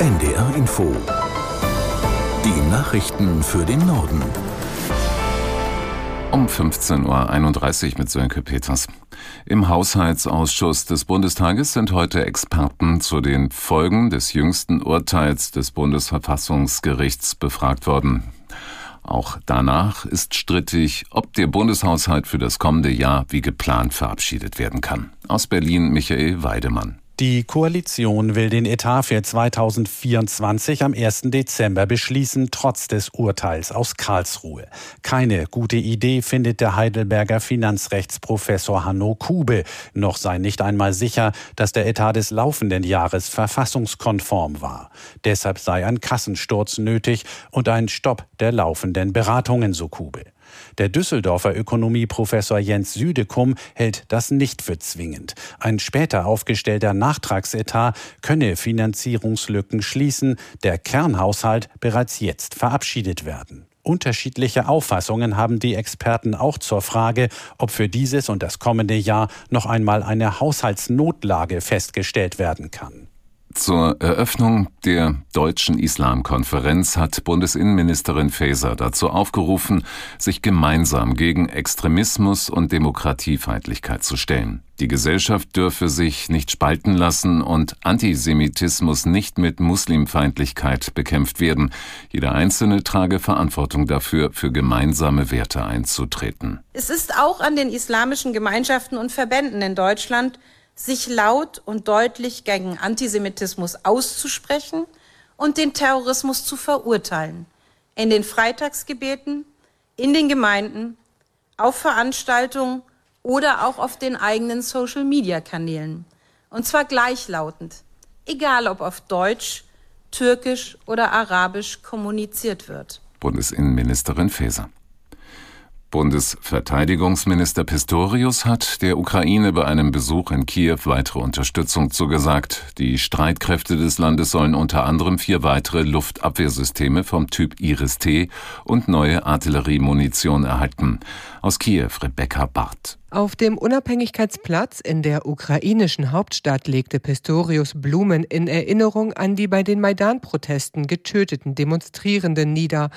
NDR Info. Die Nachrichten für den Norden. Um 15.31 Uhr mit Sönke Peters. Im Haushaltsausschuss des Bundestages sind heute Experten zu den Folgen des jüngsten Urteils des Bundesverfassungsgerichts befragt worden. Auch danach ist strittig, ob der Bundeshaushalt für das kommende Jahr wie geplant verabschiedet werden kann. Aus Berlin Michael Weidemann. Die Koalition will den Etat für 2024 am 1. Dezember beschließen, trotz des Urteils aus Karlsruhe. Keine gute Idee findet der Heidelberger Finanzrechtsprofessor Hanno Kube. Noch sei nicht einmal sicher, dass der Etat des laufenden Jahres verfassungskonform war. Deshalb sei ein Kassensturz nötig und ein Stopp der laufenden Beratungen, so Kube. Der Düsseldorfer Ökonomieprofessor Jens Südekum hält das nicht für zwingend. Ein später aufgestellter Nachtragsetat könne Finanzierungslücken schließen, der Kernhaushalt bereits jetzt verabschiedet werden. Unterschiedliche Auffassungen haben die Experten auch zur Frage, ob für dieses und das kommende Jahr noch einmal eine Haushaltsnotlage festgestellt werden kann. Zur Eröffnung der Deutschen Islamkonferenz hat Bundesinnenministerin Faeser dazu aufgerufen, sich gemeinsam gegen Extremismus und Demokratiefeindlichkeit zu stellen. Die Gesellschaft dürfe sich nicht spalten lassen und Antisemitismus nicht mit Muslimfeindlichkeit bekämpft werden. Jeder Einzelne trage Verantwortung dafür, für gemeinsame Werte einzutreten. Es ist auch an den islamischen Gemeinschaften und Verbänden in Deutschland sich laut und deutlich gegen Antisemitismus auszusprechen und den Terrorismus zu verurteilen. In den Freitagsgebeten, in den Gemeinden, auf Veranstaltungen oder auch auf den eigenen Social-Media-Kanälen. Und zwar gleichlautend, egal ob auf Deutsch, Türkisch oder Arabisch kommuniziert wird. Bundesinnenministerin Faeser. Bundesverteidigungsminister Pistorius hat der Ukraine bei einem Besuch in Kiew weitere Unterstützung zugesagt. Die Streitkräfte des Landes sollen unter anderem vier weitere Luftabwehrsysteme vom Typ Iris-T und neue Artilleriemunition erhalten. Aus Kiew Rebecca Barth. Auf dem Unabhängigkeitsplatz in der ukrainischen Hauptstadt legte Pistorius Blumen in Erinnerung an die bei den Maidan-Protesten getöteten Demonstrierenden nieder.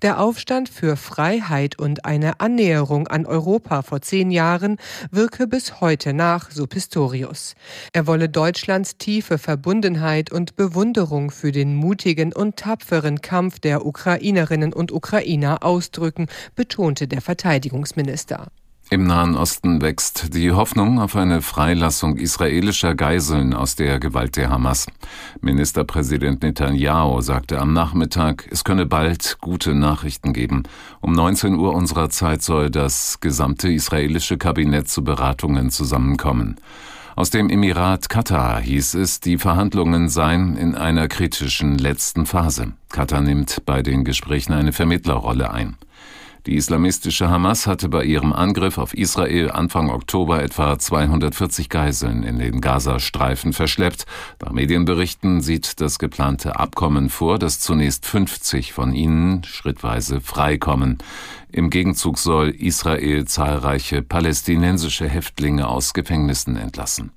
Der Aufstand für Freiheit und eine Annäherung an Europa vor zehn Jahren wirke bis heute nach, so Pistorius. Er wolle Deutschlands tiefe Verbundenheit und Bewunderung für den mutigen und tapferen Kampf der Ukrainerinnen und Ukrainer ausdrücken, betonte der Verteidigungsminister. Im Nahen Osten wächst die Hoffnung auf eine Freilassung israelischer Geiseln aus der Gewalt der Hamas. Ministerpräsident Netanyahu sagte am Nachmittag, es könne bald gute Nachrichten geben. Um 19 Uhr unserer Zeit soll das gesamte israelische Kabinett zu Beratungen zusammenkommen. Aus dem Emirat Katar hieß es, die Verhandlungen seien in einer kritischen letzten Phase. Katar nimmt bei den Gesprächen eine Vermittlerrolle ein. Die islamistische Hamas hatte bei ihrem Angriff auf Israel Anfang Oktober etwa 240 Geiseln in den Gazastreifen verschleppt. Nach Medienberichten sieht das geplante Abkommen vor, dass zunächst 50 von ihnen schrittweise freikommen. Im Gegenzug soll Israel zahlreiche palästinensische Häftlinge aus Gefängnissen entlassen.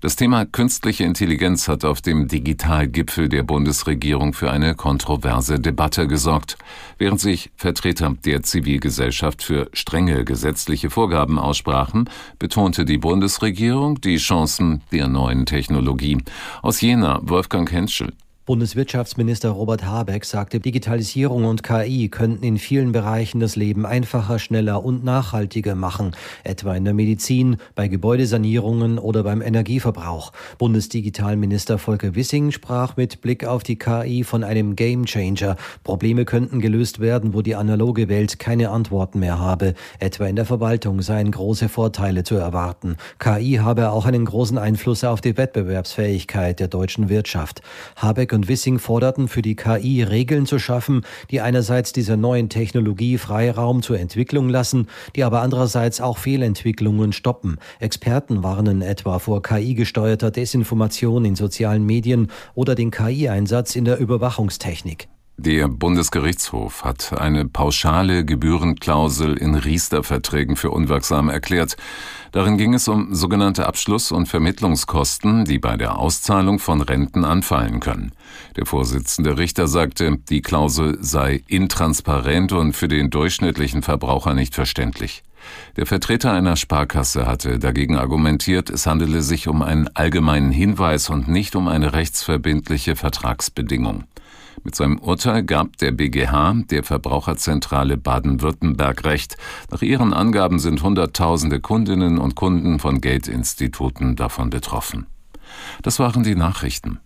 Das Thema künstliche Intelligenz hat auf dem Digitalgipfel der Bundesregierung für eine kontroverse Debatte gesorgt. Während sich Vertreter der Zivilgesellschaft für strenge gesetzliche Vorgaben aussprachen, betonte die Bundesregierung die Chancen der neuen Technologie. Aus Jena Wolfgang Henschel. Bundeswirtschaftsminister Robert Habeck sagte, Digitalisierung und KI könnten in vielen Bereichen das Leben einfacher, schneller und nachhaltiger machen, etwa in der Medizin, bei Gebäudesanierungen oder beim Energieverbrauch. Bundesdigitalminister Volker Wissing sprach mit Blick auf die KI von einem Gamechanger. Probleme könnten gelöst werden, wo die analoge Welt keine Antworten mehr habe. Etwa in der Verwaltung seien große Vorteile zu erwarten. KI habe auch einen großen Einfluss auf die Wettbewerbsfähigkeit der deutschen Wirtschaft. Habeck und Wissing forderten für die KI Regeln zu schaffen, die einerseits dieser neuen Technologie Freiraum zur Entwicklung lassen, die aber andererseits auch Fehlentwicklungen stoppen. Experten warnen etwa vor KI-gesteuerter Desinformation in sozialen Medien oder den KI-Einsatz in der Überwachungstechnik. Der Bundesgerichtshof hat eine pauschale Gebührenklausel in Riester-Verträgen für unwirksam erklärt. Darin ging es um sogenannte Abschluss- und Vermittlungskosten, die bei der Auszahlung von Renten anfallen können. Der Vorsitzende Richter sagte, die Klausel sei intransparent und für den durchschnittlichen Verbraucher nicht verständlich. Der Vertreter einer Sparkasse hatte dagegen argumentiert, es handele sich um einen allgemeinen Hinweis und nicht um eine rechtsverbindliche Vertragsbedingung. Mit seinem Urteil gab der BGH der Verbraucherzentrale Baden-Württemberg recht. Nach ihren Angaben sind Hunderttausende Kundinnen und Kunden von Geldinstituten davon betroffen. Das waren die Nachrichten.